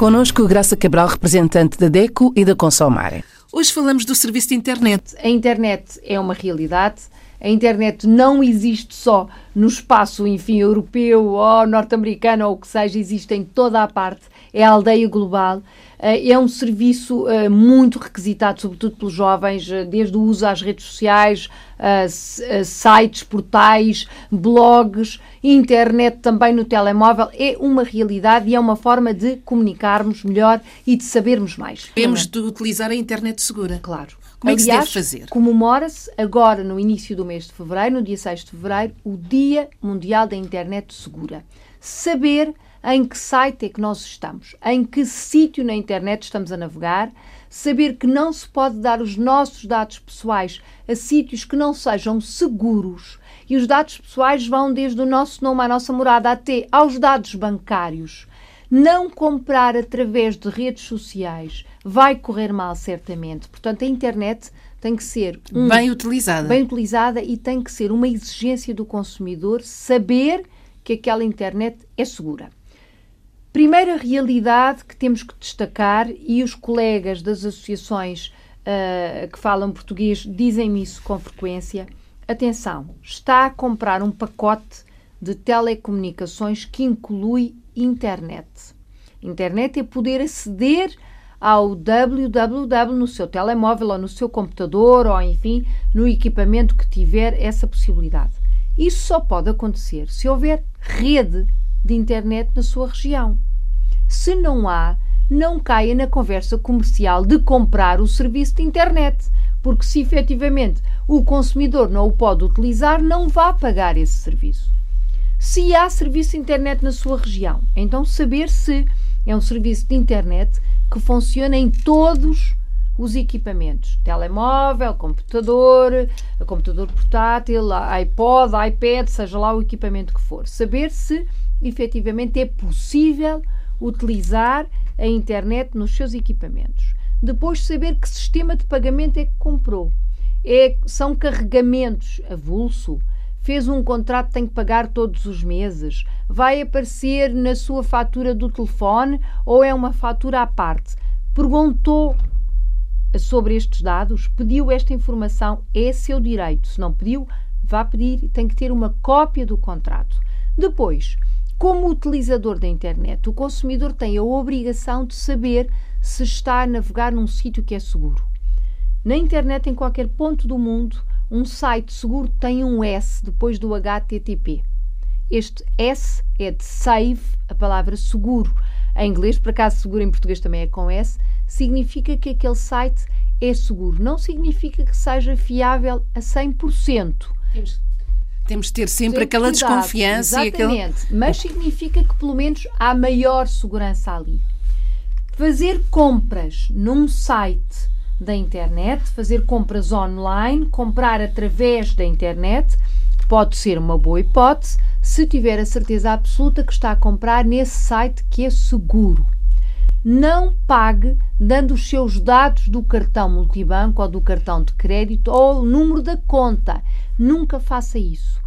Conosco Graça Cabral, representante da DECO e da Consomare. Hoje falamos do serviço de internet. A internet é uma realidade. A internet não existe só no espaço, enfim, europeu ou norte-americano ou o que seja, existe em toda a parte. É a aldeia global. Eh, é um serviço eh, muito requisitado, sobretudo pelos jovens, eh, desde o uso às redes sociais, sites, portais, blogs, internet também no telemóvel. É uma realidade e é uma forma de comunicarmos melhor e de sabermos mais. Temos de utilizar a internet segura. Claro. Como é que Aliás, se deve fazer? Comemora-se agora, no início do mês de fevereiro, no dia 6 de fevereiro, o Dia Mundial da Internet Segura. Saber em que site é que nós estamos, em que sítio na internet estamos a navegar, saber que não se pode dar os nossos dados pessoais a sítios que não sejam seguros. E os dados pessoais vão desde o nosso nome, à nossa morada, até aos dados bancários. Não comprar através de redes sociais vai correr mal, certamente. Portanto, a internet tem que ser um, bem utilizada. Bem utilizada e tem que ser uma exigência do consumidor saber que aquela internet é segura. Primeira realidade que temos que destacar, e os colegas das associações uh, que falam português dizem-me isso com frequência: atenção, está a comprar um pacote de telecomunicações que inclui internet. Internet é poder aceder ao www no seu telemóvel ou no seu computador ou, enfim, no equipamento que tiver essa possibilidade. Isso só pode acontecer se houver rede de internet na sua região. Se não há, não caia na conversa comercial de comprar o serviço de internet, porque se efetivamente o consumidor não o pode utilizar, não vá pagar esse serviço. Se há serviço de internet na sua região, então saber se é um serviço de internet que funciona em todos os equipamentos: telemóvel, computador, computador portátil, iPod, iPad, seja lá o equipamento que for. Saber se efetivamente é possível utilizar a internet nos seus equipamentos. Depois, saber que sistema de pagamento é que comprou. É, são carregamentos avulso, fez um contrato, tem que pagar todos os meses, vai aparecer na sua fatura do telefone ou é uma fatura à parte. Perguntou sobre estes dados, pediu esta informação, é seu direito. Se não pediu, vá pedir e tem que ter uma cópia do contrato. Depois, como utilizador da internet, o consumidor tem a obrigação de saber se está a navegar num sítio que é seguro. Na internet, em qualquer ponto do mundo, um site seguro tem um S depois do HTTP. Este S é de save, a palavra seguro. Em inglês, por acaso, seguro em português também é com S, significa que aquele site é seguro. Não significa que seja fiável a 100%. Temos temos de ter sempre aquela cuidado, desconfiança. Exatamente, aquele... mas significa que pelo menos há maior segurança ali. Fazer compras num site da internet, fazer compras online, comprar através da internet, pode ser uma boa hipótese se tiver a certeza absoluta que está a comprar nesse site que é seguro. Não pague dando os seus dados do cartão multibanco ou do cartão de crédito ou o número da conta. Nunca faça isso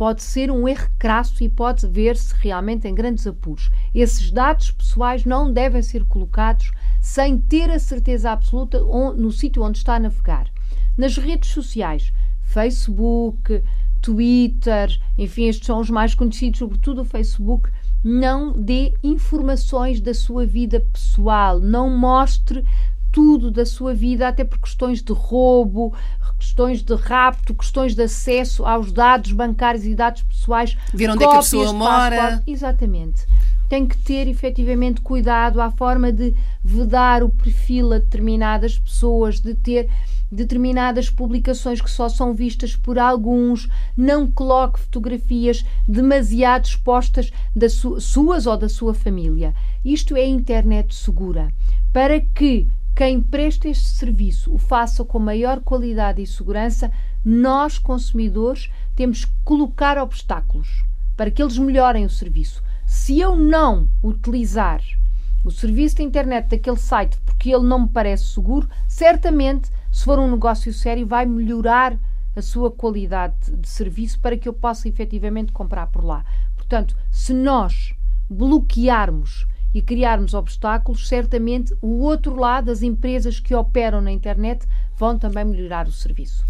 pode ser um erro crasso e pode ver-se realmente em grandes apuros. Esses dados pessoais não devem ser colocados sem ter a certeza absoluta no sítio onde está a navegar. Nas redes sociais, Facebook, Twitter, enfim, estes são os mais conhecidos, sobretudo o Facebook, não dê informações da sua vida pessoal, não mostre tudo da sua vida, até por questões de roubo, questões de rapto, questões de acesso aos dados bancários e dados pessoais. Ver onde é que a pessoa mora. Exatamente. Tem que ter efetivamente cuidado à forma de vedar o perfil a determinadas pessoas, de ter determinadas publicações que só são vistas por alguns, não coloque fotografias demasiado expostas das su suas ou da sua família. Isto é internet segura. Para que quem presta este serviço o faça com maior qualidade e segurança, nós, consumidores, temos que colocar obstáculos para que eles melhorem o serviço. Se eu não utilizar o serviço de internet daquele site porque ele não me parece seguro, certamente, se for um negócio sério, vai melhorar a sua qualidade de serviço para que eu possa efetivamente comprar por lá. Portanto, se nós bloquearmos e criarmos obstáculos, certamente o outro lado, as empresas que operam na internet, vão também melhorar o serviço.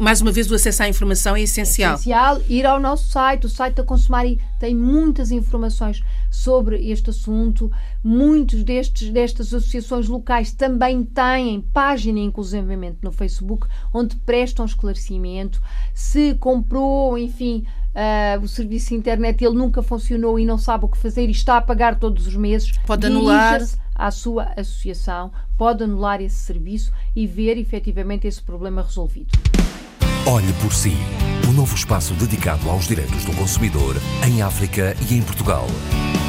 Mais uma vez, o acesso à informação é essencial. É essencial ir ao nosso site. O site da Consumari tem muitas informações sobre este assunto. Muitos destes, destas associações locais também têm página, inclusivamente, no Facebook, onde prestam esclarecimento. Se comprou, enfim, uh, o serviço de internet ele nunca funcionou e não sabe o que fazer e está a pagar todos os meses, pode anular à sua associação, pode anular esse serviço e ver efetivamente esse problema resolvido. Olhe por si. Um novo espaço dedicado aos direitos do consumidor em África e em Portugal.